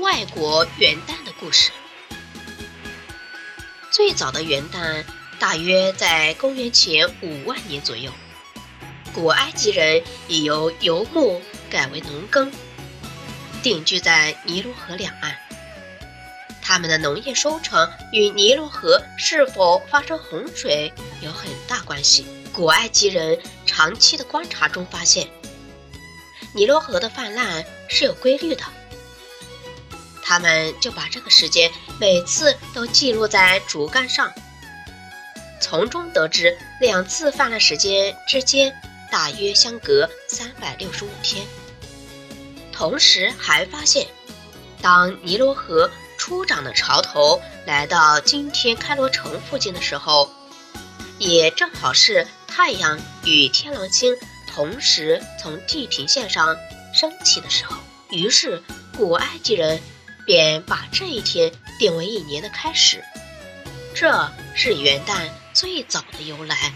外国元旦的故事。最早的元旦大约在公元前五万年左右，古埃及人已由游牧改为农耕，定居在尼罗河两岸。他们的农业收成与尼罗河是否发生洪水有很大关系。古埃及人长期的观察中发现，尼罗河的泛滥是有规律的。他们就把这个时间每次都记录在竹竿上，从中得知两次泛滥时间之间大约相隔三百六十五天。同时还发现，当尼罗河初涨的潮头来到今天开罗城附近的时候，也正好是太阳与天狼星同时从地平线上升起的时候。于是，古埃及人。便把这一天定为一年的开始，这是元旦最早的由来。